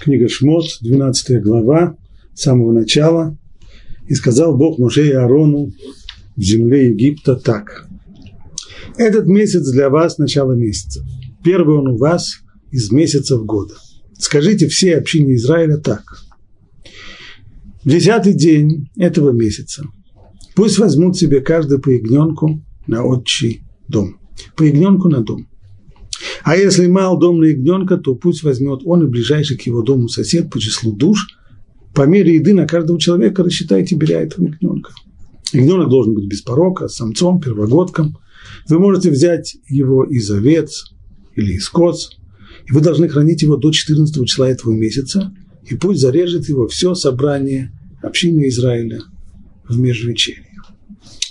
Книга Шмот, 12 глава, с самого начала. «И сказал Бог Моше и Аарону в земле Египта так. Этот месяц для вас – начало месяца. Первый он у вас из месяцев года. Скажите все общине Израиля так. В десятый день этого месяца пусть возьмут себе каждый по ягненку на отчий дом. По ягненку на дом. А если мал дом на ягненка, то пусть возьмет он и ближайший к его дому сосед по числу душ. По мере еды на каждого человека рассчитайте, беря этого ягненка. Ягненок должен быть без порока, самцом, первогодком. Вы можете взять его из овец или из коз, и вы должны хранить его до 14 числа этого месяца, и пусть зарежет его все собрание общины Израиля в межвечерье.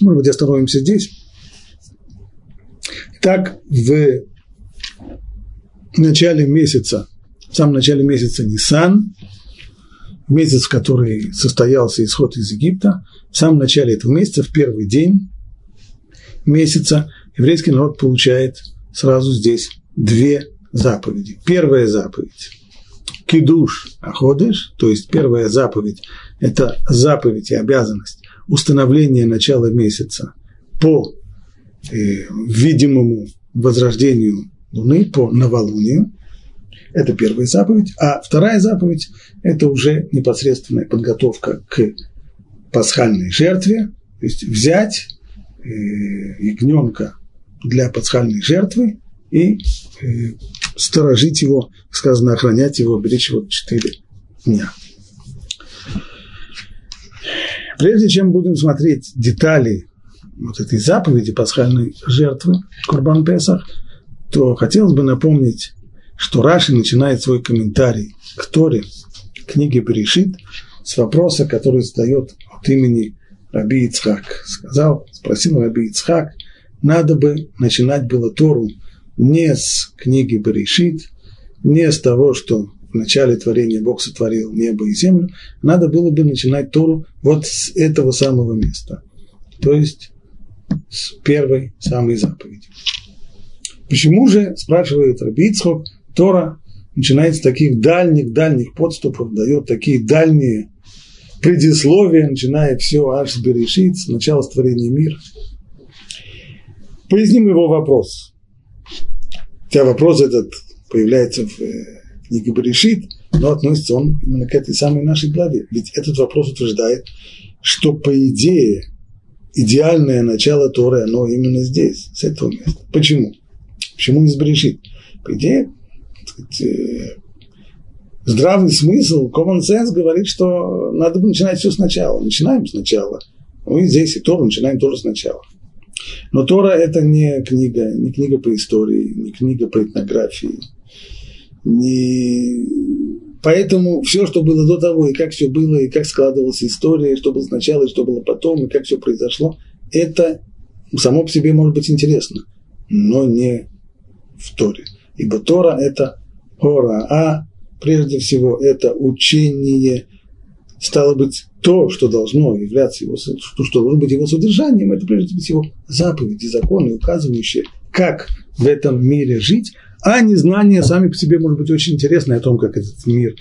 Может быть, остановимся здесь. Так, в начале месяца, в самом начале месяца Нисан, месяц, в который состоялся исход из Египта, в самом начале этого месяца, в первый день месяца, еврейский народ получает сразу здесь две заповеди. Первая заповедь – кидуш аходыш, то есть первая заповедь – это заповедь и обязанность установления начала месяца по э, видимому возрождению Луны, по новолунию. Это первая заповедь. А вторая заповедь – это уже непосредственная подготовка к пасхальной жертве, то есть взять э, ягненка для пасхальной жертвы и э, сторожить его, сказано, охранять его, беречь его четыре дня. Прежде чем будем смотреть детали вот этой заповеди пасхальной жертвы Курбан Песах, то хотелось бы напомнить, что Раши начинает свой комментарий к Торе, книге Берешит, с вопроса, который задает от имени Раби Ицхак. Сказал, спросил Раби Ицхак, надо бы начинать было Тору не с книги Берешит, не с того, что в начале творения Бог сотворил небо и землю, надо было бы начинать Тору вот с этого самого места, то есть с первой самой заповеди. Почему же, спрашивает Рабицхок, Тора начинает с таких дальних-дальних подступов, дает такие дальние предисловия, начиная все аж с Берешит, с начала створения мира. Поясним его вопрос. Хотя вопрос этот появляется в э, книге Берешит, но относится он именно к этой самой нашей главе. Ведь этот вопрос утверждает, что по идее идеальное начало Торы, оно именно здесь, с этого места. Почему? Почему не сбрешит? По идее, сказать, э, здравый смысл, common sense говорит, что надо бы начинать все сначала. Начинаем сначала. Мы здесь и Тору начинаем тоже сначала. Но Тора – это не книга, не книга по истории, не книга по этнографии. Не... Поэтому все, что было до того, и как все было, и как складывалась история, и что было сначала, и что было потом, и как все произошло, это само по себе может быть интересно, но не в Торе. Ибо Тора – это Ора, а прежде всего это учение, стало быть, то, что должно являться его, что, что должно быть его содержанием, это прежде всего заповеди, законы, указывающие, как в этом мире жить, а не знания сами по себе, может быть, очень интересны о том, как этот мир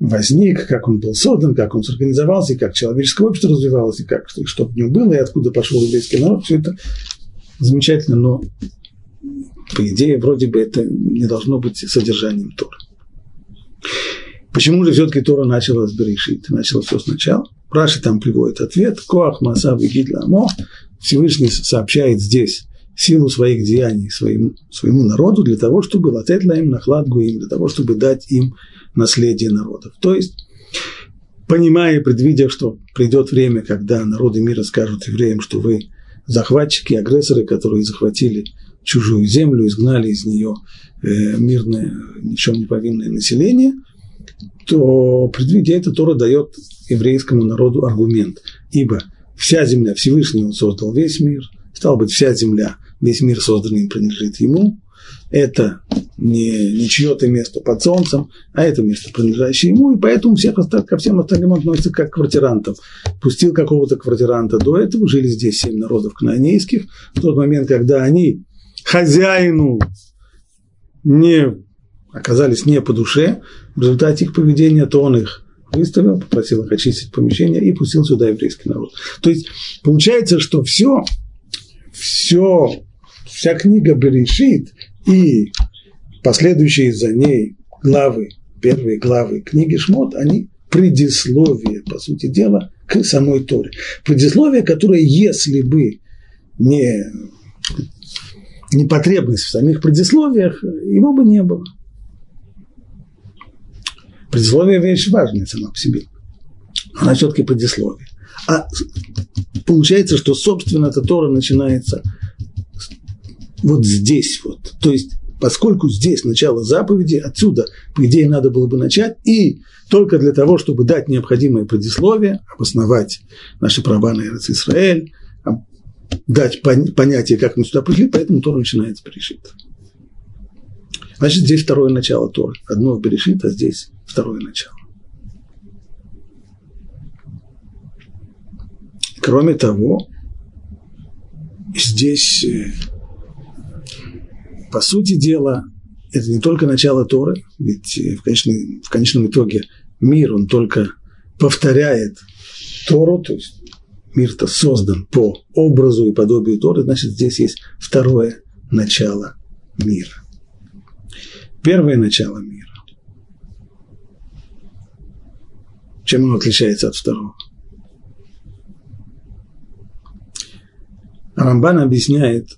возник, как он был создан, как он сорганизовался, и как человеческое общество развивалось, и как, что в нем было, и откуда пошел еврейский народ, все это замечательно, но по идее, вроде бы это не должно быть содержанием Тора. Почему же все-таки Тора начала с Берешит, начала все сначала? Раши там приводит ответ. Коах Масав и Амо. Всевышний сообщает здесь силу своих деяний своему, своему народу для того, чтобы латет им нахладгу им, для того, чтобы дать им наследие народов. То есть, понимая и предвидя, что придет время, когда народы мира скажут евреям, что вы захватчики, агрессоры, которые захватили чужую землю, изгнали из нее э, мирное, ничем не повинное население, то, предвидя это, Тора дает еврейскому народу аргумент. Ибо вся земля, Всевышний он создал весь мир, стало быть, вся земля, весь мир созданный принадлежит ему. Это не, не чье-то место под солнцем, а это место, принадлежащее ему, и поэтому всех, ко всем остальным относится как к квартирантам. Пустил какого-то квартиранта до этого, жили здесь семь народов кнаанейских. В тот момент, когда они хозяину не оказались не по душе, в результате их поведения, то он их выставил, попросил их очистить помещение и пустил сюда еврейский народ. То есть получается, что все, все, вся книга Берешит и последующие за ней главы, первые главы книги Шмот, они предисловие, по сути дела, к самой Торе. Предисловие, которое, если бы не, не потребность в самих предисловиях, его бы не было. Предисловие – вещь важная сама по себе. Она все-таки предисловие. А получается, что, собственно, эта Тора начинается вот здесь вот. То есть, поскольку здесь начало заповеди, отсюда, по идее, надо было бы начать, и только для того, чтобы дать необходимое предисловие, обосновать наши права на Израиль, дать понятие, как мы сюда пришли, поэтому Тора начинается Берешит. Значит, здесь второе начало Торы. Одно Берешит, а здесь второе начало. Кроме того, здесь, э, по сути дела, это не только начало Торы, ведь э, в конечном, в конечном итоге мир, он только повторяет Тору, то есть мир-то создан по образу и подобию Торы, значит, здесь есть второе начало мира. Первое начало мира. Чем оно отличается от второго? Рамбан объясняет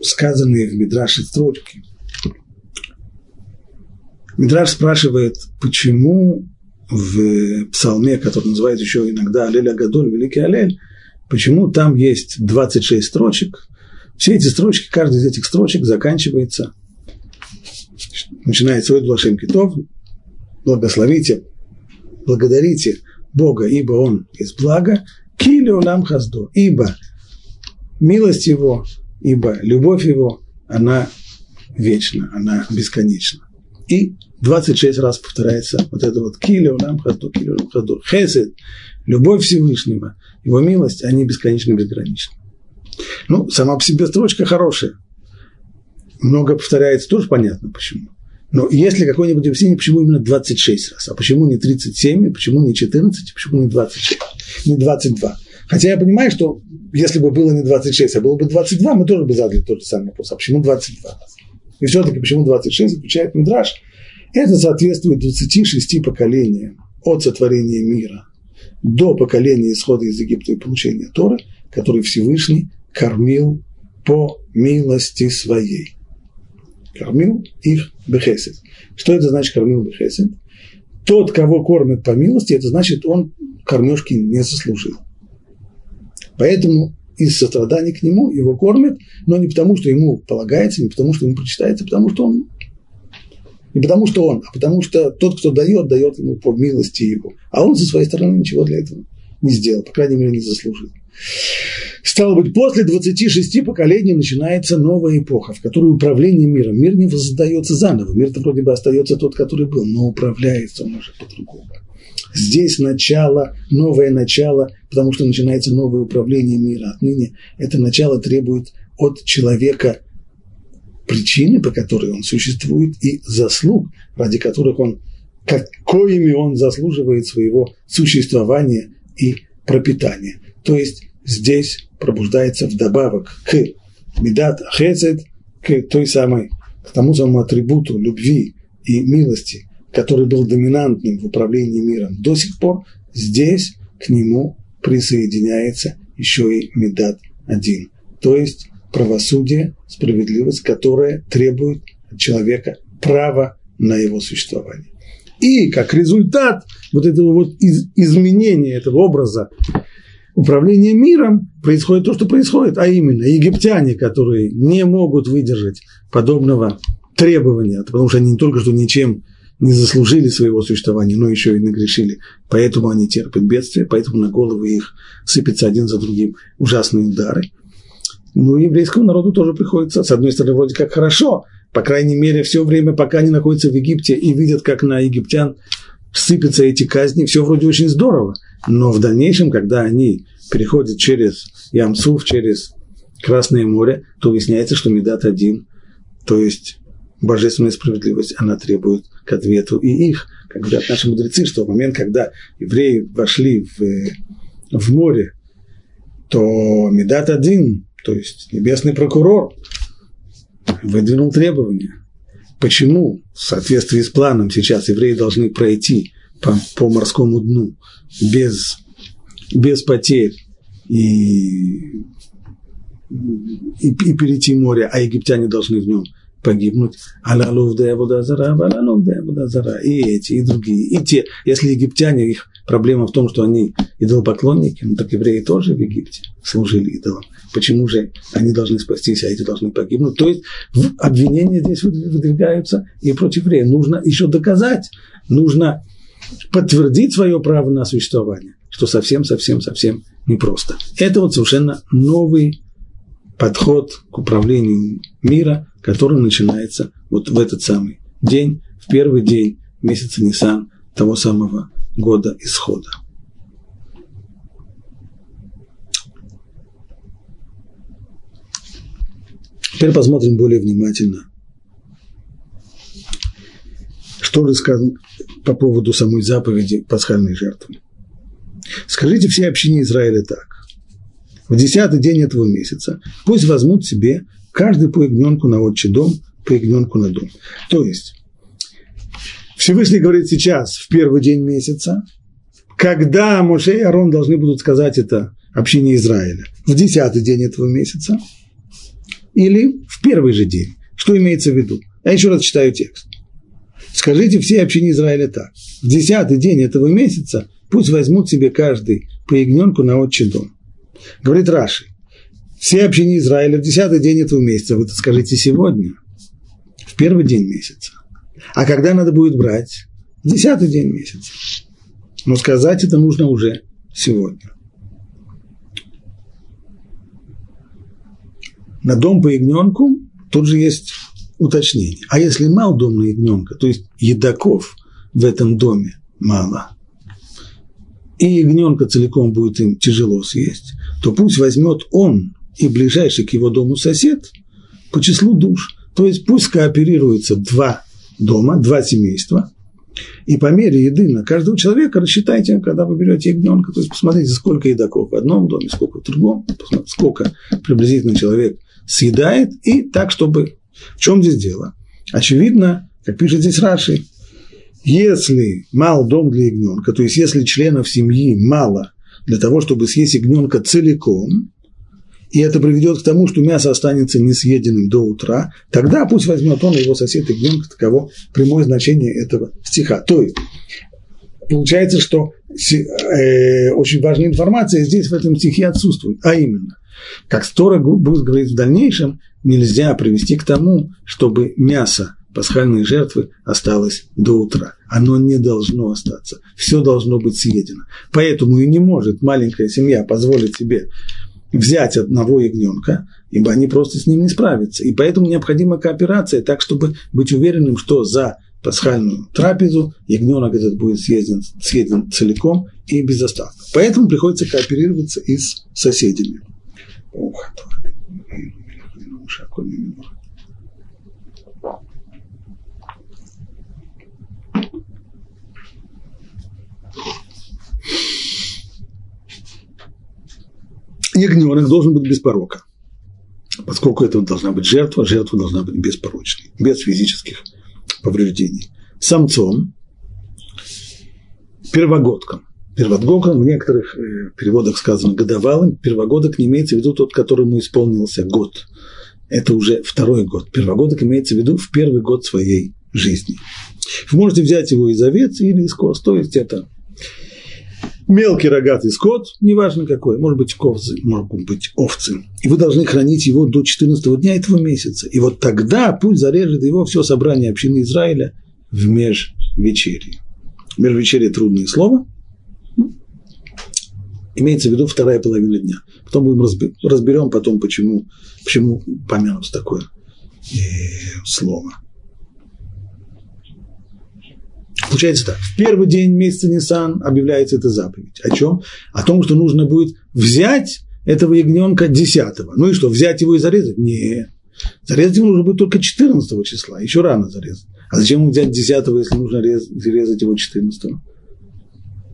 сказанные в Мидраше строчки. Мидраш спрашивает, почему в псалме, который называется еще иногда Алель Агадоль, Великий Алель, почему там есть 26 строчек. Все эти строчки, каждая из этих строчек заканчивается, начинается от Блашем Китов, благословите, благодарите Бога, ибо Он есть благо, кили нам хазду, ибо милость Его, ибо любовь Его, она вечна, она бесконечна. И 26 раз повторяется вот это вот килю нам хазду, килю нам хазду. Хесед, любовь Всевышнего, его милость, они бесконечно безграничны. Ну, сама по себе строчка хорошая. Много повторяется, тоже понятно почему. Но если какое-нибудь объяснение, почему именно 26 раз, а почему не 37, почему не 14, почему не 26, не 22. Хотя я понимаю, что если бы было не 26, а было бы 22, мы тоже бы задали тот же самый вопрос. А почему 22 раз? И все-таки почему 26, отвечает Мидраш. Это соответствует 26 поколениям от сотворения мира до поколения исхода из Египта и получения Торы, который Всевышний кормил по милости своей. Кормил их бехесед. Что это значит кормил бехесед? Тот, кого кормят по милости, это значит, он кормежки не заслужил. Поэтому из сострадания к нему его кормят, но не потому, что ему полагается, не потому, что ему прочитается, а потому что он не потому, что он, а потому что тот, кто дает, дает ему по милости его. А он со своей стороны ничего для этого не сделал, по крайней мере, не заслужил. Стало быть, после 26 поколений начинается новая эпоха, в которой управление миром. Мир не воздается заново. Мир-то вроде бы остается тот, который был, но управляется он уже по-другому. Здесь начало, новое начало, потому что начинается новое управление мира. Отныне это начало требует от человека причины, по которой он существует, и заслуг, ради которых он, какими он заслуживает своего существования и пропитания. То есть здесь пробуждается вдобавок к медат хецет, к той самой, к тому самому атрибуту любви и милости, который был доминантным в управлении миром до сих пор, здесь к нему присоединяется еще и Медат один. То есть правосудие, справедливость, которая требует от человека права на его существование. И как результат вот этого вот из, изменения этого образа управления миром происходит то, что происходит, а именно египтяне, которые не могут выдержать подобного требования, потому что они не только что ничем не заслужили своего существования, но еще и нагрешили. Поэтому они терпят бедствие, поэтому на головы их сыпятся один за другим ужасные удары. Ну, еврейскому народу тоже приходится, с одной стороны, вроде как хорошо, по крайней мере, все время, пока они находятся в Египте и видят, как на египтян сыпятся эти казни, все вроде очень здорово. Но в дальнейшем, когда они переходят через Ямсуф, через Красное море, то выясняется, что Медат один То есть божественная справедливость, она требует к ответу и их. Как говорят наши мудрецы, что в момент, когда евреи вошли в, в море, то Медат один, то есть небесный прокурор, выдвинул требования. Почему в соответствии с планом сейчас евреи должны пройти по, по морскому дну без, без потерь и, и, и перейти море, а египтяне должны в нем погибнуть. Алалувдая Будазара, Алалувдая Будазара. И эти, и другие, и те. Если египтяне, их проблема в том, что они идолопоклонники, ну так евреи тоже в Египте служили идолам. Почему же они должны спастись, а эти должны погибнуть? То есть обвинения здесь выдвигаются и против евреев. Нужно еще доказать, нужно подтвердить свое право на существование, что совсем-совсем-совсем непросто. Это вот совершенно новый подход к управлению мира, который начинается вот в этот самый день, первый день месяца Нисан, того самого года исхода. Теперь посмотрим более внимательно, что же сказано по поводу самой заповеди пасхальной жертвы. Скажите все общине Израиля так. В десятый день этого месяца пусть возьмут себе каждый по ягненку на отчий дом, по ягненку на дом. То есть, Всевышний говорит сейчас, в первый день месяца, когда Моше и Арон должны будут сказать это общине Израиля? В десятый день этого месяца или в первый же день? Что имеется в виду? Я еще раз читаю текст. Скажите все общине Израиля так. В десятый день этого месяца пусть возьмут себе каждый по ягненку на отчий дом. Говорит Раши, все общине Израиля в десятый день этого месяца, вы это скажите сегодня, в первый день месяца. А когда надо будет брать? Десятый день месяца. Но сказать это нужно уже сегодня. На дом по ягненку тут же есть уточнение. А если мал дом на ягненка, то есть едоков в этом доме мало, и ягненка целиком будет им тяжело съесть, то пусть возьмет он и ближайший к его дому сосед по числу душ. То есть пусть кооперируются два дома, два семейства, и по мере еды на каждого человека рассчитайте, когда вы берете ягненка, то есть посмотрите, сколько едоков в одном доме, сколько в другом, сколько приблизительно человек съедает, и так, чтобы... В чем здесь дело? Очевидно, как пишет здесь Раши, если мал дом для ягненка, то есть если членов семьи мало для того, чтобы съесть ягненка целиком, и это приведет к тому, что мясо останется несъеденным до утра, тогда пусть возьмет он и его сосед ягненка, таково прямое значение этого стиха. То есть, получается, что э, очень важная информация здесь в этом стихе отсутствует, а именно, как Стора будет говорить в дальнейшем, нельзя привести к тому, чтобы мясо пасхальной жертвы осталось до утра. Оно не должно остаться. Все должно быть съедено. Поэтому и не может маленькая семья позволить себе взять одного ягненка, ибо они просто с ним не справятся. И поэтому необходима кооперация, так, чтобы быть уверенным, что за пасхальную трапезу ягненок этот будет съеден, съеден целиком и без остатка. Поэтому приходится кооперироваться и с соседями. Ягненок должен быть без порока. Поскольку это должна быть жертва, жертва должна быть беспорочной, без физических повреждений. Самцом, первогодком. Первогодком в некоторых э, переводах сказано годовалым. Первогодок не имеется в виду тот, которому исполнился год. Это уже второй год. Первогодок имеется в виду в первый год своей жизни. Вы можете взять его из овец или из коз, то есть это мелкий рогатый скот, неважно какой, может быть овцы, могут быть овцы, и вы должны хранить его до 14 дня этого месяца. И вот тогда пусть зарежет его все собрание общины Израиля в межвечерье. Межвечерье – трудное слово, имеется в виду вторая половина дня. Потом будем разберем потом, почему, почему помянут такое э, слово. Получается так, в первый день месяца Нисан объявляется эта заповедь. О чем? О том, что нужно будет взять этого ягненка десятого. Ну и что, взять его и зарезать? Нет. Зарезать его нужно будет только 14 числа, еще рано зарезать. А зачем ему взять 10 если нужно резать его 14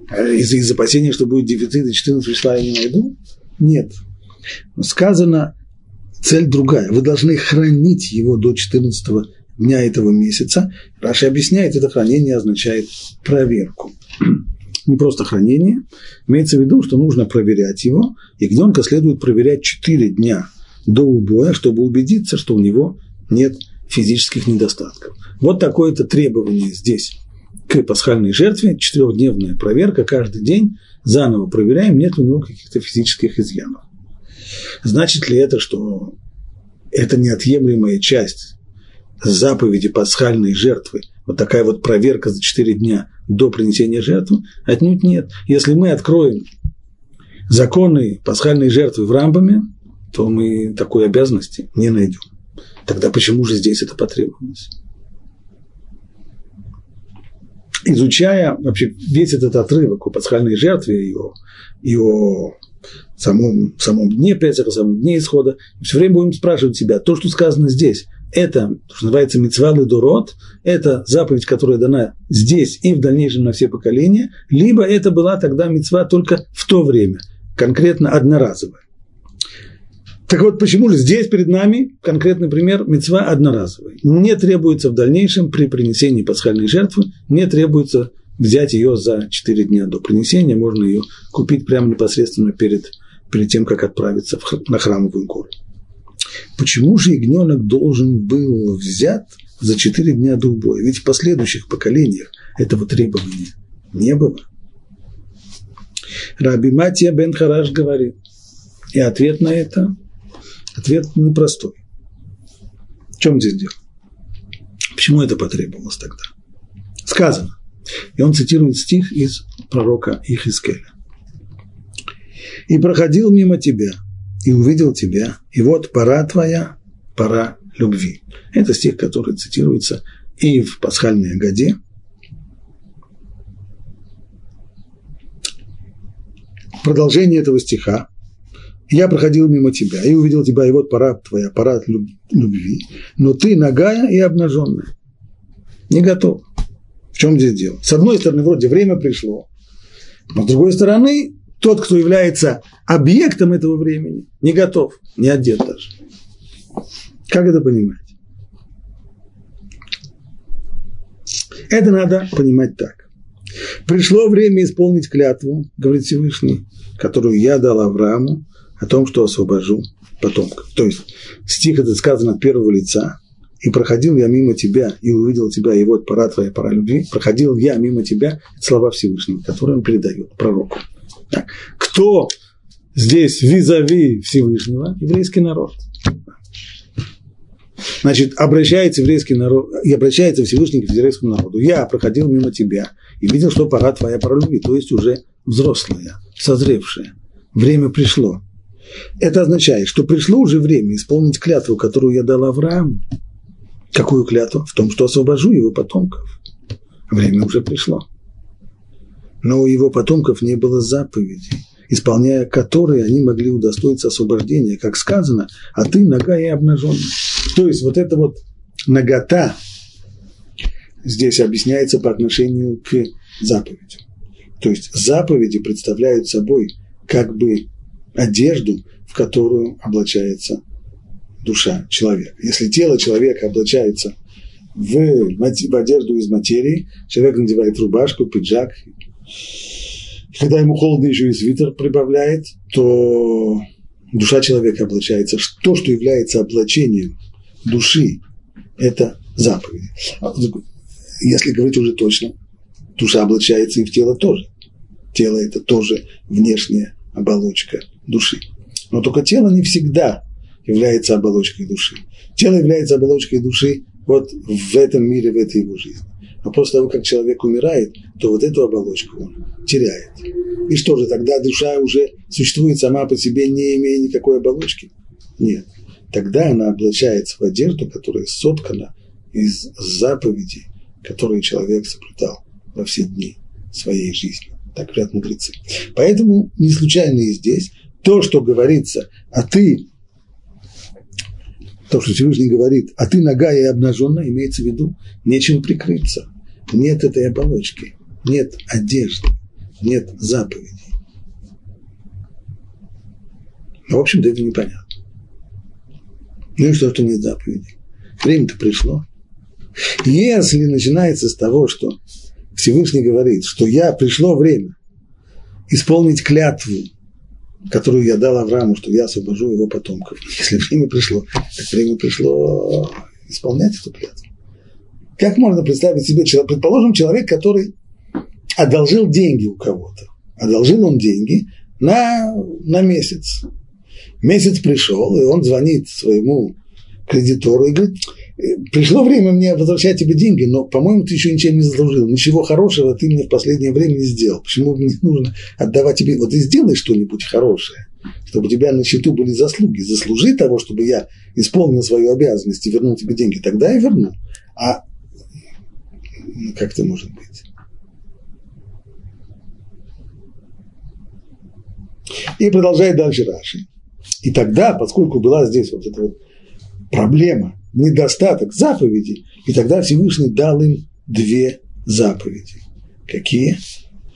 а из, из опасения, что будет дефицит, и 14 числа я не найду? Нет. Сказано, цель другая. Вы должны хранить его до 14 дня этого месяца. Раша объясняет, это хранение означает проверку. Не просто хранение, имеется в виду, что нужно проверять его, и ягненка следует проверять 4 дня до убоя, чтобы убедиться, что у него нет физических недостатков. Вот такое-то требование здесь к пасхальной жертве, четырехдневная проверка каждый день, заново проверяем, нет у него каких-то физических изъянов. Значит ли это, что это неотъемлемая часть заповеди пасхальной жертвы, вот такая вот проверка за 4 дня до принесения жертвы? Отнюдь нет. Если мы откроем законы пасхальной жертвы в Рамбаме, то мы такой обязанности не найдем. Тогда почему же здесь это потребовалось? Изучая вообще весь этот отрывок о пасхальной жертве и о, и о самом, самом дне Песаха, самом дне исхода, все время будем спрашивать себя, то, что сказано здесь, это, что называется, митцвалы дурот, это заповедь, которая дана здесь и в дальнейшем на все поколения, либо это была тогда мецва только в то время, конкретно одноразовая. Так вот, почему же здесь перед нами конкретный пример мецва одноразовый? Не требуется в дальнейшем при принесении пасхальной жертвы, не требуется взять ее за 4 дня до принесения, можно ее купить прямо непосредственно перед, перед тем, как отправиться в, на храмовую гору. Почему же ягненок должен был взят за 4 дня до убоя? Ведь в последующих поколениях этого требования не было. Раби Матия бен Хараш говорит, и ответ на это, ответ непростой. В чем здесь дело? Почему это потребовалось тогда? Сказано. И он цитирует стих из пророка Ихискеля. «И проходил мимо тебя, и увидел тебя, и вот пора твоя, пора любви». Это стих, который цитируется и в пасхальной Агаде. Продолжение этого стиха. «Я проходил мимо тебя, и увидел тебя, и вот пора твоя, пора любви, но ты нагая и обнаженная, не готов». В чем здесь дело? С одной стороны, вроде время пришло, но с другой стороны, тот, кто является объектом этого времени, не готов, не одет даже. Как это понимать? Это надо понимать так. Пришло время исполнить клятву, говорит Всевышний, которую я дал Аврааму о том, что освобожу потомков. То есть стих этот сказан от первого лица, и проходил я мимо тебя, и увидел тебя, и вот пора твоя, пора любви, проходил я мимо тебя, слова Всевышнего, которые он передает пророку. Так. Кто здесь визави Всевышнего? Еврейский народ. Значит, обращается еврейский народ, и обращается Всевышний к еврейскому народу. Я проходил мимо тебя и видел, что пора твоя, пора любви, то есть уже взрослая, созревшая. Время пришло. Это означает, что пришло уже время исполнить клятву, которую я дал Аврааму. Какую клятву? В том, что освобожу его потомков. Время уже пришло. Но у его потомков не было заповедей, исполняя которые они могли удостоиться освобождения, как сказано, а ты нога и обнаженная. То есть вот эта вот нагота здесь объясняется по отношению к заповедям. То есть заповеди представляют собой как бы одежду, в которую облачается душа человека. Если тело человека облачается в, в одежду из материи, человек надевает рубашку, пиджак, когда ему холодно еще и свитер прибавляет, то душа человека облачается. То, что является облачением души, это заповеди. А, если говорить уже точно, душа облачается и в тело тоже. Тело – это тоже внешняя оболочка души. Но только тело не всегда является оболочкой души. Тело является оболочкой души вот в этом мире, в этой его жизни. Но после того, как человек умирает, то вот эту оболочку он теряет. И что же, тогда душа уже существует сама по себе, не имея никакой оболочки? Нет. Тогда она облачается в одежду, которая соткана из заповедей, которые человек соблюдал во все дни своей жизни. Так говорят мудрецы. Поэтому не случайно и здесь то, что говорится, а ты то, что Всевышний говорит, а ты нога и обнаженная, имеется в виду, нечем прикрыться. Нет этой оболочки, нет одежды, нет заповедей. В общем-то, это непонятно. Ну и что, что нет заповедей? Время-то пришло. Если начинается с того, что Всевышний говорит, что я пришло время исполнить клятву, которую я дал Аврааму, что я освобожу его потомков. Если время пришло, так время пришло исполнять эту клятву. Как можно представить себе, предположим, человек, который одолжил деньги у кого-то. Одолжил он деньги на, на месяц. Месяц пришел, и он звонит своему кредитору и говорит, пришло время мне возвращать тебе деньги, но, по-моему, ты еще ничем не заслужил. Ничего хорошего ты мне в последнее время не сделал. Почему мне нужно отдавать тебе? Вот и сделай что-нибудь хорошее, чтобы у тебя на счету были заслуги. Заслужи того, чтобы я исполнил свою обязанность и вернул тебе деньги. Тогда я верну. А как это может быть? И продолжает дальше Раши. И тогда, поскольку была здесь вот эта вот проблема, недостаток заповедей, и тогда Всевышний дал им две заповеди. Какие?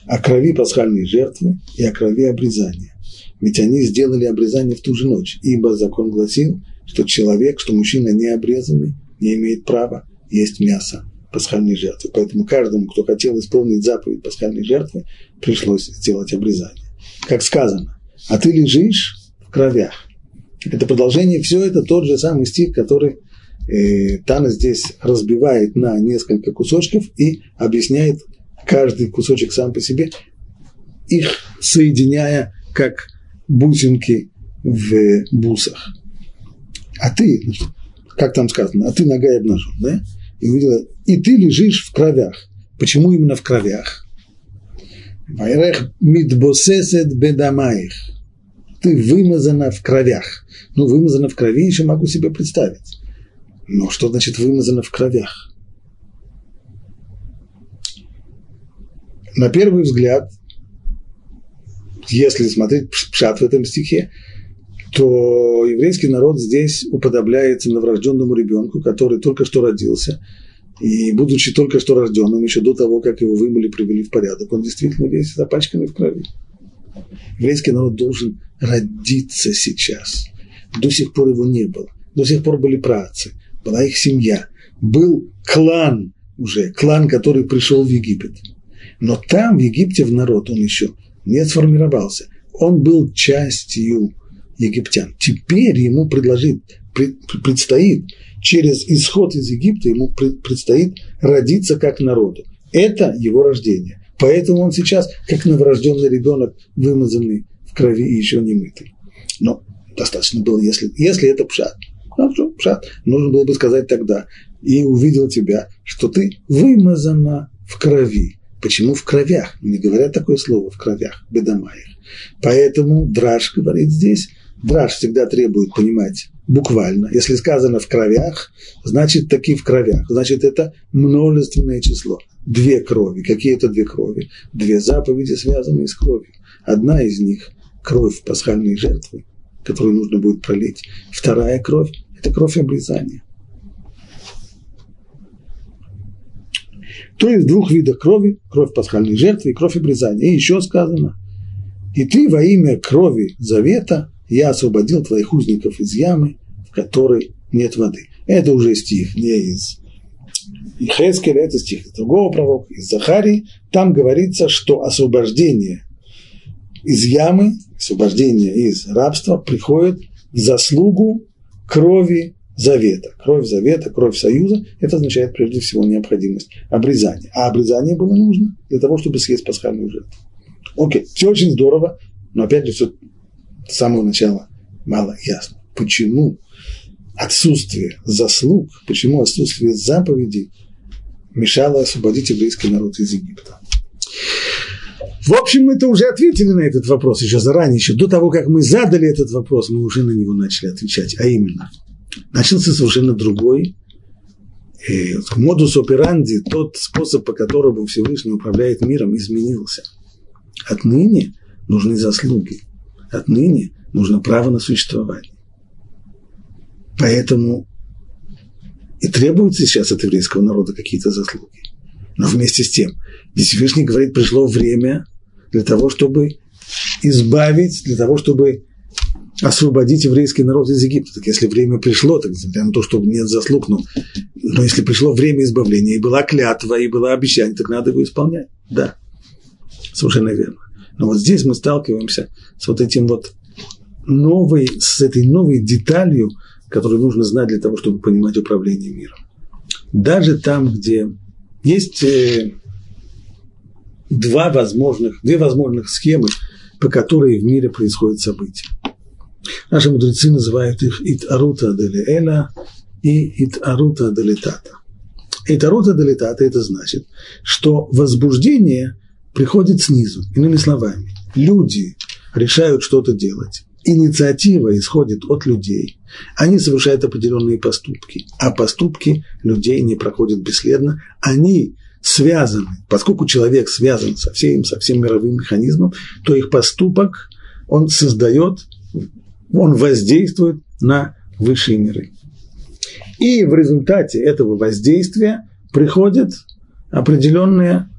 О крови пасхальной жертвы и о крови обрезания. Ведь они сделали обрезание в ту же ночь, ибо закон гласил, что человек, что мужчина не обрезанный, не имеет права есть мясо пасхальной жертвы. Поэтому каждому, кто хотел исполнить заповедь пасхальной жертвы, пришлось сделать обрезание. Как сказано, а ты лежишь в кровях. Это продолжение, все это тот же самый стих, который э, Тана здесь разбивает на несколько кусочков и объясняет каждый кусочек сам по себе, их соединяя как бусинки в бусах. А ты, как там сказано, а ты нога и обнажен, да? И, и ты лежишь в кровях. Почему именно в кровях? Вайрех мидбосесет бедамаих. Ты вымазана в кровях. Ну, вымазана в крови еще могу себе представить. Но что значит вымазана в кровях? На первый взгляд, если смотреть пшат в этом стихе, то еврейский народ здесь уподобляется новорожденному ребенку, который только что родился, и будучи только что рожденным, еще до того, как его вымыли, привели в порядок, он действительно весь запачканный в крови. Еврейский народ должен родиться сейчас. До сих пор его не было. До сих пор были працы, была их семья, был клан уже, клан, который пришел в Египет. Но там, в Египте, в народ он еще не сформировался. Он был частью египтян. Теперь ему предложит, предстоит через исход из Египта, ему предстоит родиться как народу. Это его рождение. Поэтому он сейчас, как новорожденный ребенок, вымазанный в крови и еще не мытый. Но достаточно было, если, если это пшат. Ну, что, пшат. Нужно было бы сказать тогда. И увидел тебя, что ты вымазана в крови. Почему в кровях? Не говорят такое слово в кровях, бедомаях. Поэтому Драж говорит здесь, Драж всегда требует понимать буквально. Если сказано в кровях, значит таки в кровях. Значит, это множественное число. Две крови. Какие это две крови? Две заповеди, связанные с кровью. Одна из них – кровь пасхальной жертвы, которую нужно будет пролить. Вторая кровь – это кровь обрезания. То есть двух видов крови, кровь пасхальной жертвы и кровь обрезания. И еще сказано, и ты во имя крови завета я освободил твоих узников из ямы, в которой нет воды. Это уже стих не из Ихескеля, это стих из другого пророка, из Захарии. Там говорится, что освобождение из ямы, освобождение из рабства приходит в заслугу крови завета. Кровь завета, кровь союза, это означает прежде всего необходимость обрезания. А обрезание было нужно для того, чтобы съесть пасхальную жертву. Окей, все очень здорово, но опять же все с самого начала мало ясно. Почему отсутствие заслуг, почему отсутствие заповедей мешало освободить еврейский народ из Египта? В общем, мы-то уже ответили на этот вопрос еще заранее, еще до того, как мы задали этот вопрос, мы уже на него начали отвечать, а именно, начался совершенно другой э, модус операнди, тот способ, по которому Всевышний управляет миром, изменился. Отныне нужны заслуги. Отныне нужно право на существование. Поэтому И требуются сейчас от еврейского народа какие-то заслуги. Но вместе с тем, здесь Всевышний говорит, пришло время для того, чтобы избавить, для того, чтобы освободить еврейский народ из Египта. Так если время пришло, так несмотря на то, что нет заслуг, но, но если пришло время избавления, и была клятва, и было обещание, так надо его исполнять. Да, совершенно верно. Но вот здесь мы сталкиваемся с вот этим вот новой, с этой новой деталью, которую нужно знать для того, чтобы понимать управление миром. Даже там, где есть э, два возможных, две возможных схемы, по которой в мире происходят события. Наши мудрецы называют их ит-арута эла и ит-арута делитата. Ит-арута делитата – это значит, что возбуждение приходит снизу. Иными словами, люди решают что-то делать. Инициатива исходит от людей. Они совершают определенные поступки, а поступки людей не проходят бесследно. Они связаны, поскольку человек связан со всем, со всем мировым механизмом, то их поступок, он создает он воздействует на высшие миры. И в результате этого воздействия приходит определенная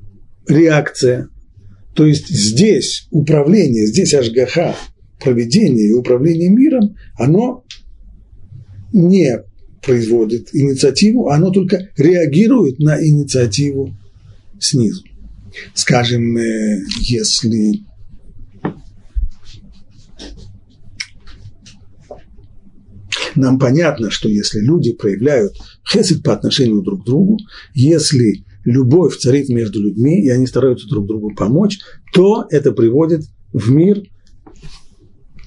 реакция. То есть здесь управление, здесь Ашгаха, проведение и управление миром, оно не производит инициативу, оно только реагирует на инициативу снизу. Скажем, э, если Нам понятно, что если люди проявляют хесед по отношению друг к другу, если любовь царит между людьми, и они стараются друг другу помочь, то это приводит в мир,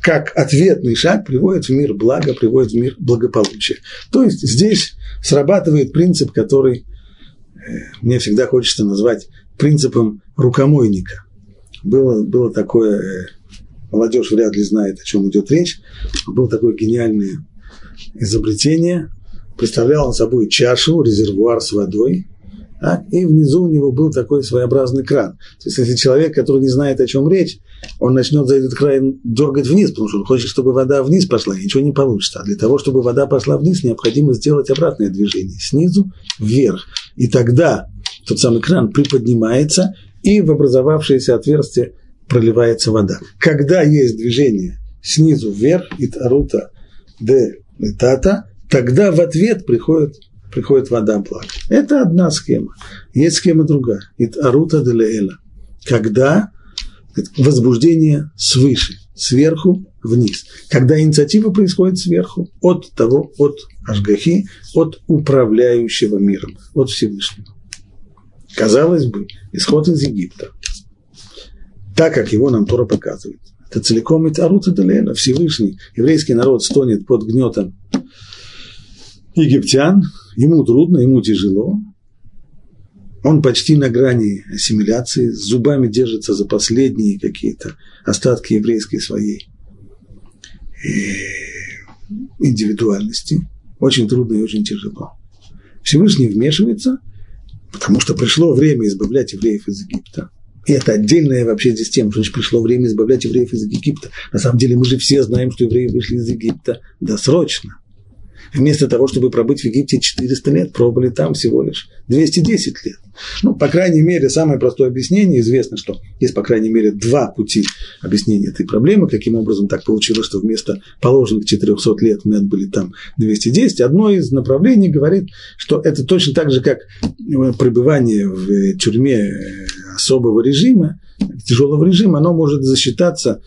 как ответный шаг приводит в мир блага, приводит в мир благополучия. То есть здесь срабатывает принцип, который э, мне всегда хочется назвать принципом рукомойника. Было, было такое, э, молодежь вряд ли знает, о чем идет речь, был такой гениальный изобретение. Представлял он собой чашу, резервуар с водой, так, и внизу у него был такой своеобразный кран. То есть, если человек, который не знает, о чем речь, он начнет за этот край дергать вниз, потому что он хочет, чтобы вода вниз пошла, и ничего не получится. А для того, чтобы вода пошла вниз, необходимо сделать обратное движение, снизу вверх. И тогда тот самый кран приподнимается, и в образовавшееся отверстие проливается вода. Когда есть движение снизу вверх, и тарута де тата, тогда в ответ приходит, приходит вода блага. Это одна схема. Есть схема другая. Это арута делеэла. Когда возбуждение свыше, сверху вниз. Когда инициатива происходит сверху, от того, от Ашгахи, от управляющего миром, от Всевышнего. Казалось бы, исход из Египта, так как его нам Тора показывает, это целиком и Арута Всевышний. Еврейский народ стонет под гнетом египтян, ему трудно, ему тяжело. Он почти на грани ассимиляции, с зубами держится за последние какие-то остатки еврейской своей индивидуальности. Очень трудно и очень тяжело. Всевышний вмешивается, потому что пришло время избавлять евреев из Египта. И это отдельная вообще здесь тема, что значит пришло время избавлять евреев из Египта. На самом деле мы же все знаем, что евреи вышли из Египта досрочно. Вместо того, чтобы пробыть в Египте 400 лет, пробыли там всего лишь 210 лет. Ну, по крайней мере, самое простое объяснение, известно, что есть, по крайней мере, два пути объяснения этой проблемы, каким образом так получилось, что вместо положенных 400 лет мы отбыли там 210. Одно из направлений говорит, что это точно так же, как пребывание в тюрьме особого режима, тяжелого режима, оно может засчитаться,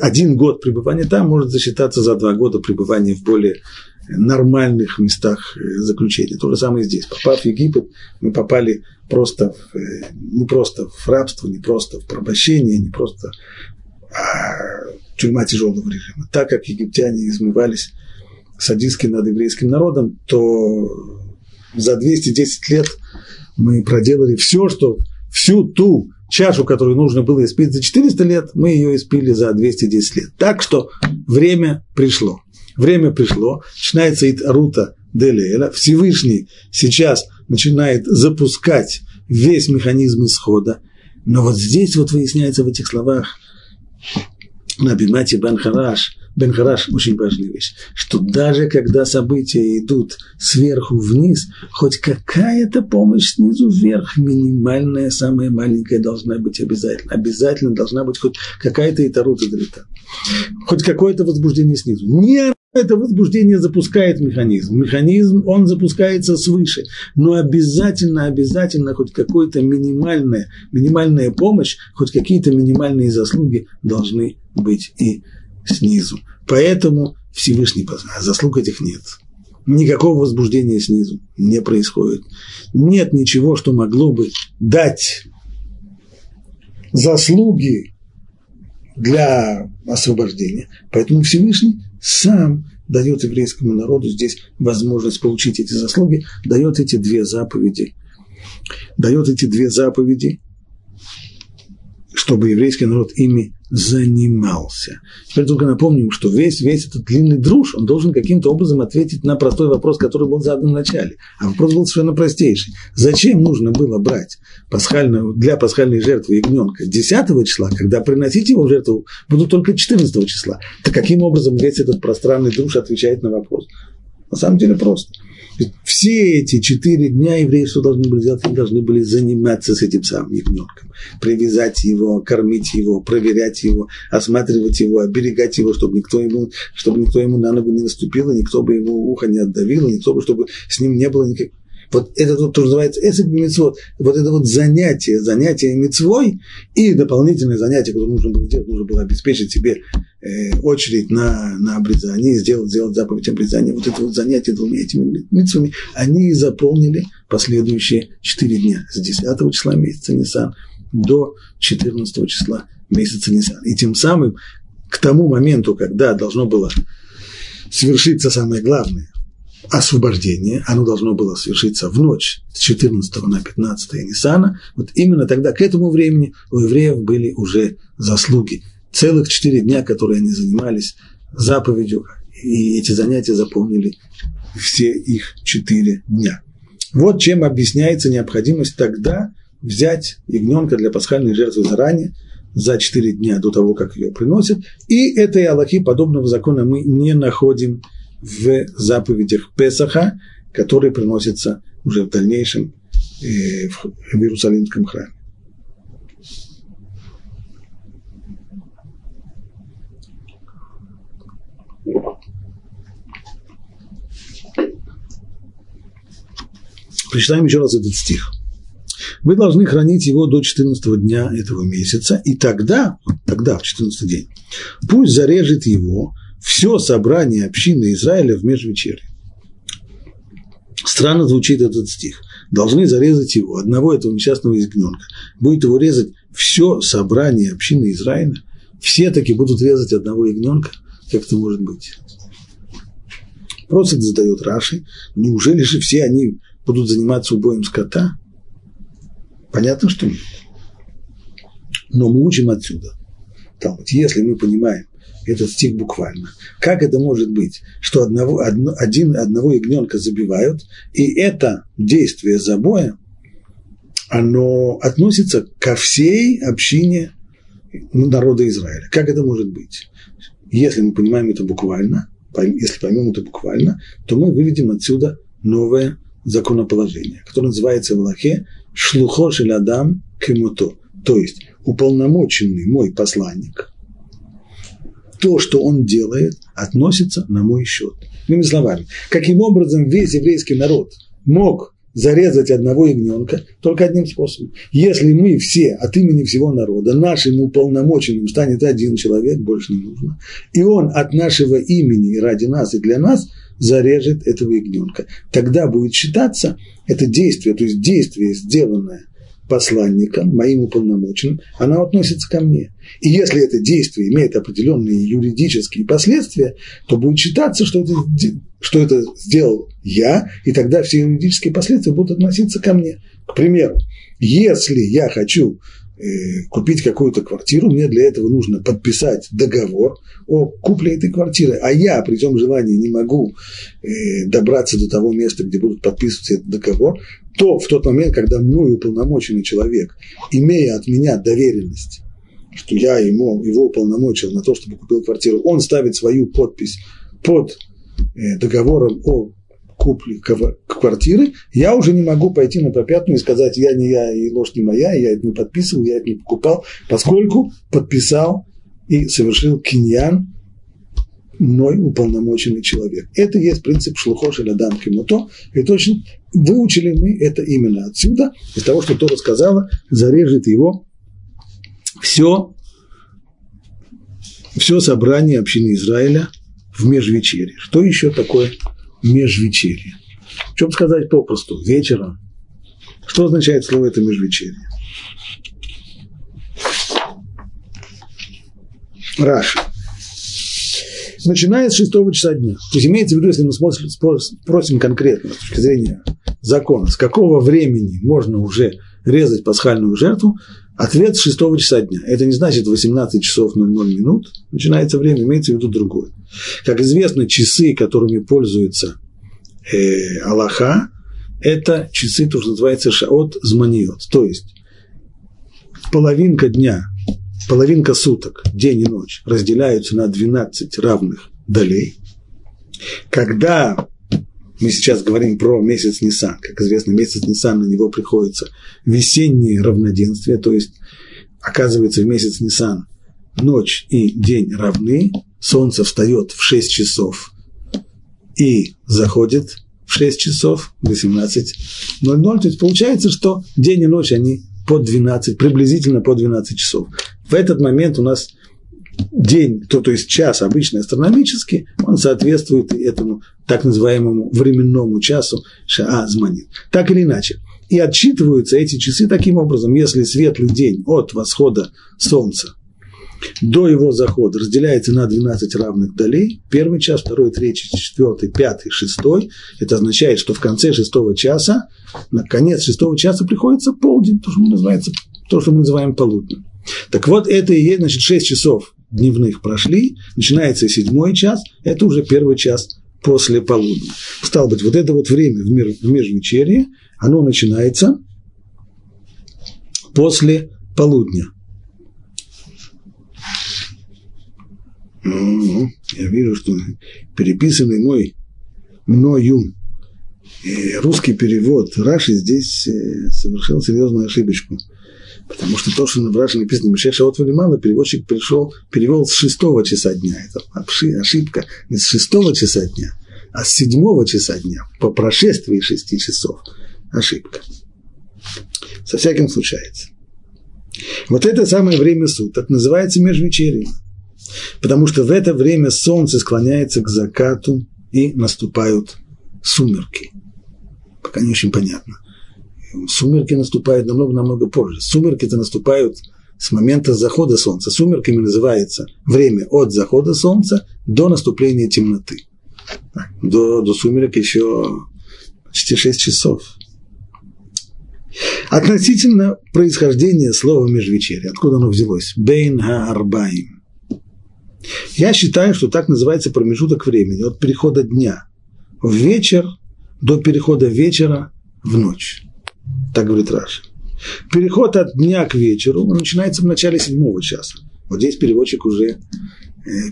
один год пребывания там может засчитаться за два года пребывания в более нормальных местах э, заключения. То же самое здесь. Попав в Египет, мы попали просто в, э, не просто в рабство, не просто в порабощение, не просто а тюрьма тяжелого режима. Так как египтяне измывались садистски над еврейским народом, то за 210 лет мы проделали все, что всю ту чашу, которую нужно было испить за 400 лет, мы ее испили за 210 лет. Так что время пришло. Время пришло, начинается ит рута делеля, Всевышний сейчас начинает запускать весь механизм исхода. Но вот здесь вот выясняется в этих словах Набимати Бен Хараш Бен Хараш очень важная вещь, что даже когда события идут сверху вниз, хоть какая-то помощь снизу вверх, минимальная, самая маленькая должна быть обязательно. Обязательно должна быть хоть какая-то итарута дрета. Хоть какое-то возбуждение снизу. Не это возбуждение запускает механизм. Механизм, он запускается свыше. Но обязательно, обязательно хоть какая-то минимальная, минимальная помощь, хоть какие-то минимальные заслуги должны быть и снизу. Поэтому Всевышний а заслуг этих нет. Никакого возбуждения снизу не происходит. Нет ничего, что могло бы дать заслуги для освобождения. Поэтому Всевышний сам дает еврейскому народу здесь возможность получить эти заслуги, дает эти две заповеди. Дает эти две заповеди, чтобы еврейский народ ими занимался. Теперь только напомним, что весь, весь этот длинный друж, он должен каким-то образом ответить на простой вопрос, который был задан в начале. А вопрос был совершенно простейший. Зачем нужно было брать пасхальную, для пасхальной жертвы ягненка 10 числа, когда приносить его в жертву будут только 14 числа? Так каким образом весь этот пространный друж отвечает на вопрос? На самом деле просто – все эти четыре дня евреи что должны были делать? Они должны были заниматься с этим самым ягненком. Привязать его, кормить его, проверять его, осматривать его, оберегать его, чтобы никто ему, чтобы никто ему на ногу не наступил, никто бы ему ухо не отдавил, никто бы, чтобы с ним не было никаких вот это то, что называется эсик мецвод, вот это вот занятие, занятие мецвой и дополнительное занятие, которое нужно было сделать, нужно было обеспечить себе э, очередь на, на обрезание, сделать, сделать заповедь обрезания, вот это вот занятие двумя этими мецвами, они заполнили последующие четыре дня, с 10 числа месяца Нисан до 14 числа месяца Нисан. И тем самым к тому моменту, когда должно было свершиться самое главное, освобождение, оно должно было свершиться в ночь с 14 на 15 Нисана, вот именно тогда, к этому времени, у евреев были уже заслуги. Целых четыре дня, которые они занимались заповедью, и эти занятия заполнили все их четыре дня. Вот чем объясняется необходимость тогда взять ягненка для пасхальной жертвы заранее, за четыре дня до того, как ее приносят. И этой Аллахи подобного закона мы не находим в заповедях Песаха, которые приносятся уже в дальнейшем э, в Иерусалимском храме. Прочитаем еще раз этот стих. Вы должны хранить его до 14 дня этого месяца, и тогда, тогда, в 14 день, пусть зарежет его все собрание общины Израиля в межвечерье. Странно звучит этот стих. Должны зарезать его, одного этого несчастного ягненка. Будет его резать все собрание общины Израиля. Все таки будут резать одного ягненка. Как это может быть? Просто задает Раши. Неужели же все они будут заниматься убоем скота? Понятно, что нет. Но мы учим отсюда. Там, если мы понимаем, этот стих буквально. Как это может быть, что одного, одно, один, одного ягненка забивают, и это действие забоя, оно относится ко всей общине народа Израиля. Как это может быть? Если мы понимаем это буквально, если поймем это буквально, то мы выведем отсюда новое законоположение, которое называется в Аллахе «Шлухо шелядам кемуто», то есть уполномоченный мой посланник – то, что он делает, относится на мой счет. Иными словами, каким образом весь еврейский народ мог зарезать одного ягненка только одним способом. Если мы все от имени всего народа, нашим уполномоченным станет один человек, больше не нужно, и он от нашего имени и ради нас и для нас зарежет этого ягненка, тогда будет считаться это действие, то есть действие, сделанное посланником, моим уполномоченным, она относится ко мне. И если это действие имеет определенные юридические последствия, то будет считаться, что это, что это сделал я, и тогда все юридические последствия будут относиться ко мне. К примеру, если я хочу Э, купить какую-то квартиру, мне для этого нужно подписать договор о купле этой квартиры, а я при том желании не могу э, добраться до того места, где будут подписывать этот договор, то в тот момент, когда мной уполномоченный человек, имея от меня доверенность, что я ему, его уполномочил на то, чтобы купил квартиру, он ставит свою подпись под э, договором о купли квартиры, я уже не могу пойти на попятную и сказать, я не я, и ложь не моя, я это не подписывал, я это не покупал, поскольку подписал и совершил киньян мной уполномоченный человек. Это есть принцип шлухоши ладам кемуто, и точно выучили мы это именно отсюда, из того, что Тора сказала, зарежет его все, все собрание общины Израиля в межвечерье. Что еще такое межвечерье? В чем сказать попросту? Вечером. Что означает слово это межвечерье? Раша начиная с шестого часа дня. То есть имеется в виду, если мы смотрим, спросим конкретно с точки зрения закона, с какого времени можно уже резать пасхальную жертву, ответ с шестого часа дня. Это не значит 18 часов 00 минут, начинается время, имеется в виду другое. Как известно, часы, которыми пользуется э, Аллаха, это часы, то, что называется шаот зманиот, то есть половинка дня половинка суток, день и ночь, разделяются на 12 равных долей. Когда мы сейчас говорим про месяц Нисан, как известно, месяц Нисан, на него приходится весеннее равноденствие, то есть оказывается в месяц Нисан ночь и день равны, солнце встает в 6 часов и заходит в 6 часов, 18.00, то есть получается, что день и ночь, они по 12, приблизительно по 12 часов. В этот момент у нас день, то, то есть час обычный астрономический, он соответствует этому так называемому временному часу Шаа Зманит. Так или иначе. И отсчитываются эти часы таким образом, если светлый день от восхода Солнца до его захода разделяется на 12 равных долей. Первый час, второй, третий, четвертый, пятый, шестой. Это означает, что в конце шестого часа, на конец шестого часа приходится полдень, то, что мы, называется, то, что мы называем полуднем. Так вот, это и есть, значит, 6 часов дневных прошли, начинается седьмой час, это уже первый час после полудня. Стало быть, вот это вот время в, мир, в межвечерье, оно начинается после полудня. Ну, я вижу, что переписанный мой мною э, русский перевод Раши здесь э, совершил серьезную ошибочку. Потому что то, что в Раши написано Мишель Шаот Валимана, переводчик пришел, перевел с шестого часа дня. Это ошибка не с шестого часа дня, а с седьмого часа дня, по прошествии шести часов. Ошибка. Со всяким случается. Вот это самое время суток называется межвечерьем. Потому что в это время солнце склоняется к закату и наступают сумерки. Пока не очень понятно. Сумерки наступают намного-намного позже. Сумерки-то наступают с момента захода солнца. Сумерками называется время от захода солнца до наступления темноты. До, до сумерек еще почти 6 часов. Относительно происхождения слова межвечерье, откуда оно взялось? Бейн ха-арбаим. Я считаю, что так называется промежуток времени, от перехода дня в вечер до перехода вечера в ночь. Так говорит Раша. Переход от дня к вечеру начинается в начале седьмого часа. Вот здесь переводчик уже э,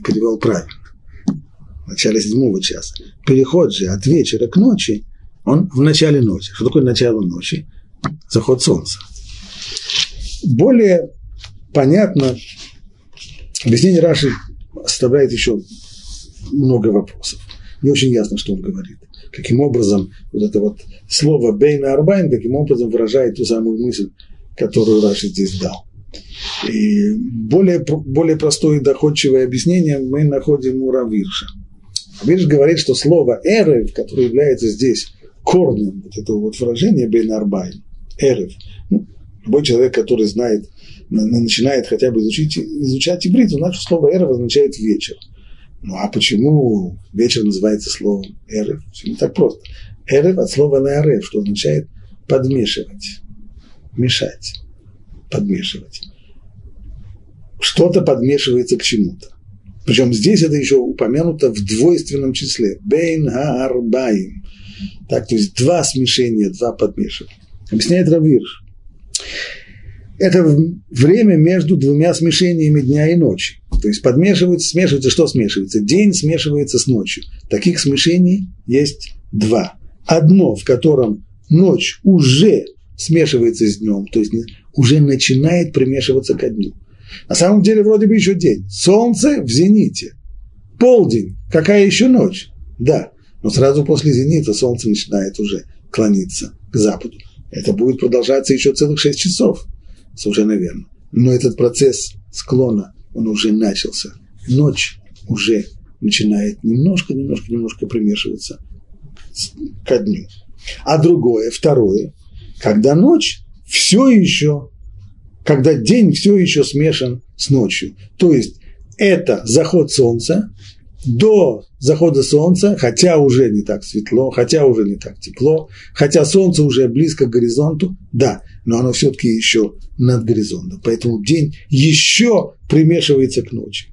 перевел правильно. В начале седьмого часа. Переход же от вечера к ночи, он в начале ночи. Что такое начало ночи? Заход солнца. Более понятно, объяснение Раши оставляет еще много вопросов. Не очень ясно, что он говорит каким образом вот это вот слово «бейна арбайн» каким образом выражает ту самую мысль, которую Раши здесь дал. И более, более простое и доходчивое объяснение мы находим у Равирша. Равирш говорит, что слово «эрев», которое является здесь корнем вот этого вот выражения «бейна арбайн», «эрев», ну, любой человек, который знает, начинает хотя бы изучить, изучать иврит, знает, что слово «эрев» означает «вечер». Ну а почему вечер называется словом эрев? Все не так просто. Эрев от слова лаарев, что означает подмешивать, мешать, подмешивать. Что-то подмешивается к чему-то. Причем здесь это еще упомянуто в двойственном числе. Бейн арбаим. Так, то есть два смешения, два подмешивания. Объясняет Равир. Это время между двумя смешениями дня и ночи. То есть подмешивается, смешивается, что смешивается? День смешивается с ночью. Таких смешений есть два. Одно, в котором ночь уже смешивается с днем, то есть уже начинает примешиваться ко дню. На самом деле вроде бы еще день. Солнце в зените. Полдень. Какая еще ночь? Да. Но сразу после зенита солнце начинает уже клониться к западу. Это будет продолжаться еще целых шесть часов. Совершенно верно. Но этот процесс склона, он уже начался. Ночь уже начинает немножко, немножко, немножко примешиваться ко дню. А другое, второе, когда ночь все еще, когда день все еще смешан с ночью. То есть это заход солнца, до захода солнца, хотя уже не так светло, хотя уже не так тепло, хотя солнце уже близко к горизонту, да, но оно все-таки еще над горизонтом. Поэтому день еще примешивается к ночи.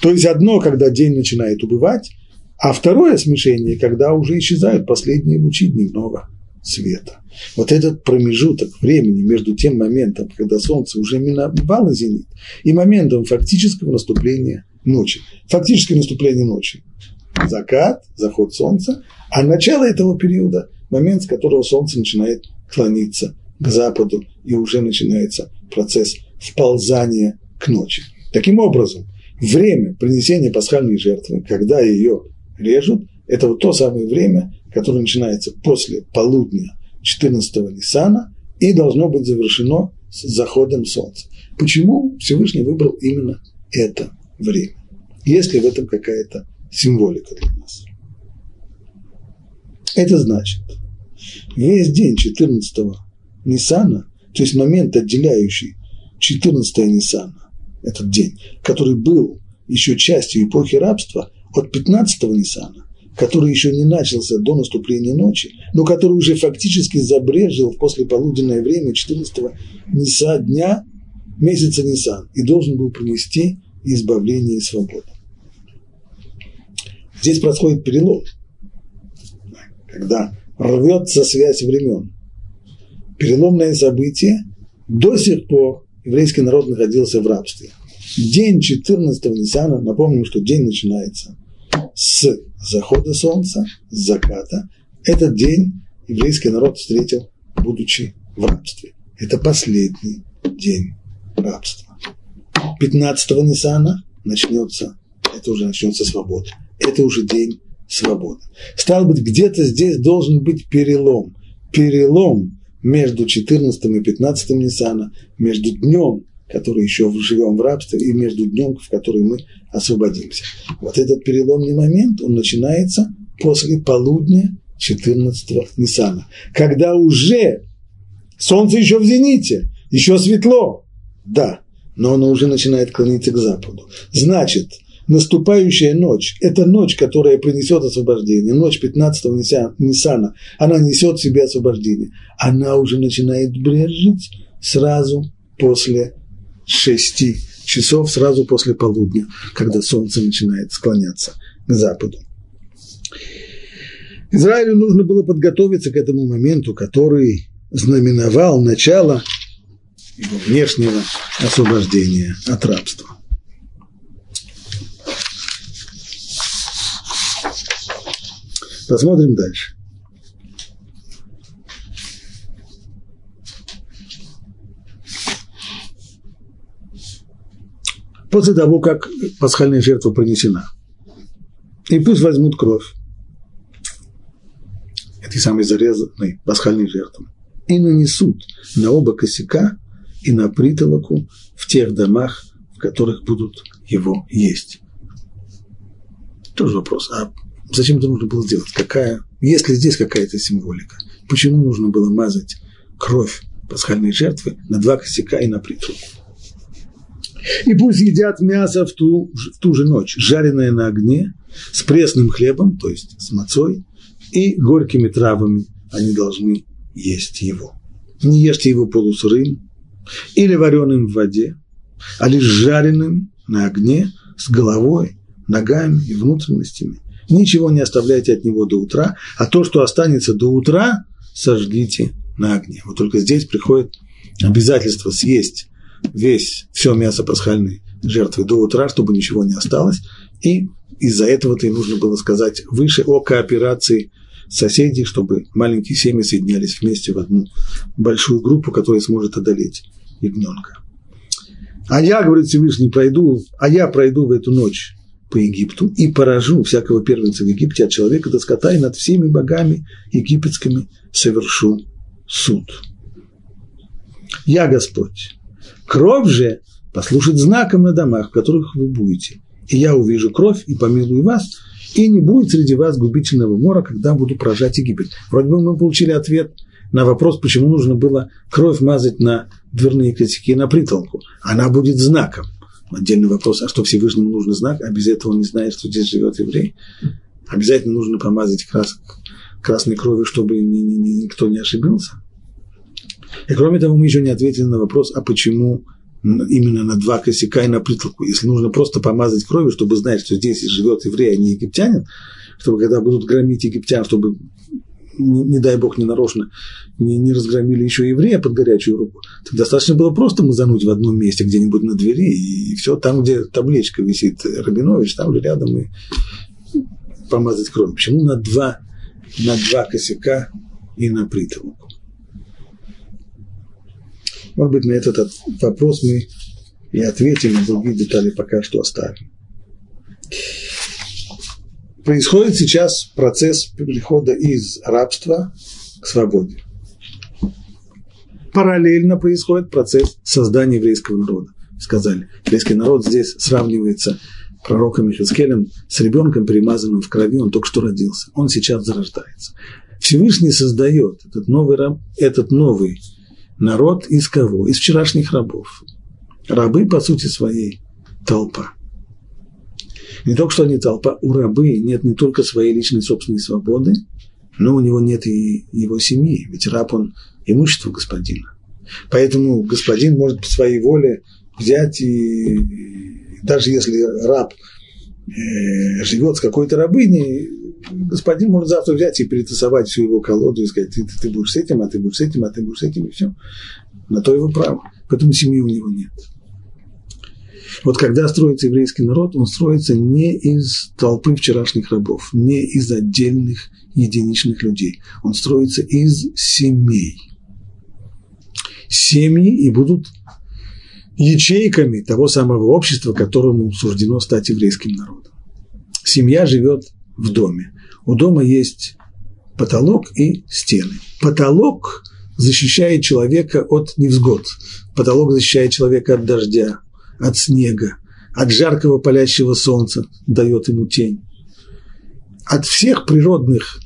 То есть одно, когда день начинает убывать, а второе смешение, когда уже исчезают последние лучи дневного света. Вот этот промежуток времени между тем моментом, когда солнце уже миновало зенит, и моментом фактического наступления ночи. Фактически наступление ночи. Закат, заход солнца, а начало этого периода – момент, с которого солнце начинает клониться к западу, и уже начинается процесс вползания к ночи. Таким образом, время принесения пасхальной жертвы, когда ее режут, это вот то самое время, которое начинается после полудня 14-го Ниссана и должно быть завершено с заходом солнца. Почему Всевышний выбрал именно это время? Есть ли в этом какая-то символика для нас? Это значит, весь день 14-го Ниссана, то есть момент, отделяющий 14 Ниссана, этот день, который был еще частью эпохи рабства, от 15-го Ниссана, который еще не начался до наступления ночи, но который уже фактически забрежил в послеполуденное время 14-го Ниса дня месяца Нисан и должен был принести избавление и свободу. Здесь происходит перелом, когда рвется связь времен. Переломное событие до сих пор еврейский народ находился в рабстве. День 14-го Ниссана, напомним, что день начинается с захода солнца, с заката. Этот день еврейский народ встретил, будучи в рабстве. Это последний день рабства. 15-го Ниссана начнется, это уже начнется свобода это уже день свободы. Стало быть, где-то здесь должен быть перелом. Перелом между 14 и 15 Ниссана, между днем, который еще живем в рабстве, и между днем, в который мы освободимся. Вот этот переломный момент, он начинается после полудня 14 Ниссана, когда уже солнце еще в зените, еще светло, да, но оно уже начинает клониться к западу. Значит, наступающая ночь – это ночь, которая принесет освобождение. Ночь 15-го Ниссана, она несет в себе освобождение. Она уже начинает брежить сразу после шести часов, сразу после полудня, когда солнце начинает склоняться к западу. Израилю нужно было подготовиться к этому моменту, который знаменовал начало его внешнего освобождения от рабства. Посмотрим дальше. После того, как пасхальная жертва принесена, и пусть возьмут кровь этой самой зарезанной пасхальной жертвы и нанесут на оба косяка и на притолоку в тех домах, в которых будут его есть. Тоже вопрос, а Зачем это нужно было сделать? Какая, есть ли здесь какая-то символика? Почему нужно было мазать кровь пасхальной жертвы на два косяка и на притулку? И пусть едят мясо в ту, в ту же ночь, жареное на огне, с пресным хлебом, то есть с мацой, и горькими травами они должны есть его. Не ешьте его полусырым или вареным в воде, а лишь жареным на огне с головой, ногами и внутренностями, Ничего не оставляйте от него до утра, а то, что останется до утра, сожгите на огне. Вот только здесь приходит обязательство съесть весь, все мясо пасхальной жертвы до утра, чтобы ничего не осталось. И из-за этого-то и нужно было сказать выше о кооперации соседей, чтобы маленькие семьи соединялись вместе в одну большую группу, которая сможет одолеть ягненка. А я, говорит Всевышний, пройду, а я пройду в эту ночь по Египту и поражу всякого первенца в Египте от человека до скота, и над всеми богами египетскими совершу суд. Я Господь. Кровь же послужит знаком на домах, в которых вы будете. И я увижу кровь и помилую вас, и не будет среди вас губительного мора, когда буду поражать Египет. Вроде бы мы получили ответ на вопрос, почему нужно было кровь мазать на дверные косяки и на притолку. Она будет знаком. Отдельный вопрос, а что Всевышнему нужно знак, а без этого он не знает, что здесь живет еврей. Обязательно нужно помазать крас, красной кровью, чтобы ни, ни, ни, никто не ошибился. И кроме того, мы еще не ответили на вопрос, а почему именно на два косяка и на притолку. Если нужно просто помазать кровью, чтобы знать, что здесь живет еврей, а не египтянин, чтобы когда будут громить египтян, чтобы не, не дай бог, ненарочно не, не разгромили еще еврея под горячую руку, так достаточно было просто мазануть в одном месте, где-нибудь на двери, и все, там, где табличка висит Рабинович, там же рядом и помазать кровь. Почему на два, на два косяка и на притолку? Может быть, на этот вопрос мы и ответим, а другие детали пока что оставим. Происходит сейчас процесс перехода из рабства к свободе. Параллельно происходит процесс создания еврейского народа. Сказали, еврейский народ здесь сравнивается пророком Михаскелем с ребенком, перемазанным в крови, он только что родился. Он сейчас зарождается. Всевышний создает этот новый, этот новый Народ из кого? Из вчерашних рабов. Рабы, по сути своей, толпа. Не только что они толпа, у рабы нет не только своей личной собственной свободы, но у него нет и его семьи, ведь раб он имущество господина. Поэтому господин может по своей воле взять и даже если раб э, живет с какой-то рабыней, господин может завтра взять и перетасовать всю его колоду и сказать, ты, ты, будешь с этим, а ты будешь с этим, а ты будешь с этим, и все. На то его право. Поэтому семьи у него нет. Вот когда строится еврейский народ, он строится не из толпы вчерашних рабов, не из отдельных единичных людей. Он строится из семей. Семьи и будут ячейками того самого общества, которому суждено стать еврейским народом. Семья живет в доме. У дома есть потолок и стены. Потолок защищает человека от невзгод. Потолок защищает человека от дождя, от снега, от жаркого палящего солнца, дает ему тень. От всех природных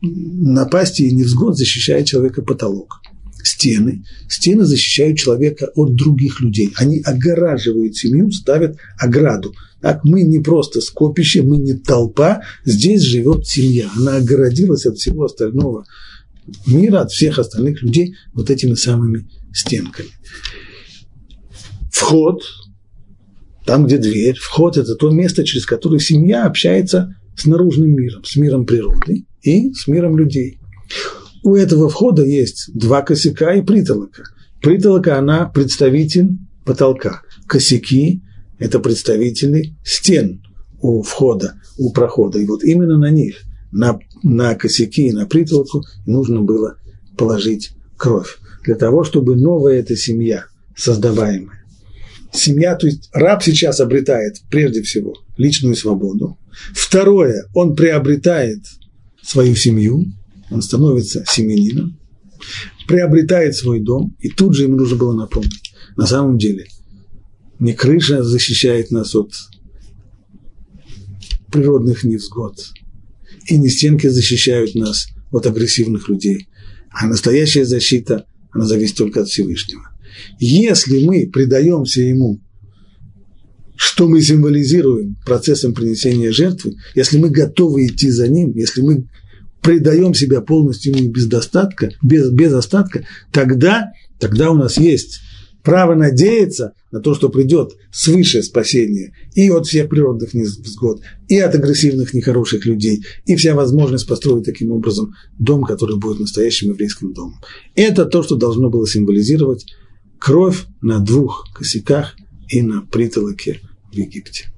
напастей и невзгод защищает человека потолок. Стены. Стены защищают человека от других людей. Они огораживают семью, ставят ограду. Так мы не просто скопище, мы не толпа, здесь живет семья. Она огородилась от всего остального мира, от всех остальных людей вот этими самыми стенками. Вход, там, где дверь, вход – это то место, через которое семья общается с наружным миром, с миром природы и с миром людей. У этого входа есть два косяка и притолока. Притолока, она представитель потолка. Косяки это представители стен у входа, у прохода. И вот именно на них, на, на косяки и на притолку нужно было положить кровь. Для того, чтобы новая эта семья, создаваемая, семья, то есть раб сейчас обретает прежде всего личную свободу. Второе, он приобретает свою семью, он становится семенином, приобретает свой дом, и тут же ему нужно было напомнить. На самом деле, не крыша защищает нас от природных невзгод, и не стенки защищают нас от агрессивных людей, а настоящая защита, она зависит только от Всевышнего. Если мы предаемся Ему, что мы символизируем процессом принесения жертвы, если мы готовы идти за Ним, если мы предаем себя полностью Ему без достатка, без, без остатка, тогда, тогда у нас есть право надеяться на то, что придет свыше спасение и от всех природных невзгод, и от агрессивных нехороших людей, и вся возможность построить таким образом дом, который будет настоящим еврейским домом. Это то, что должно было символизировать кровь на двух косяках и на притолоке в Египте.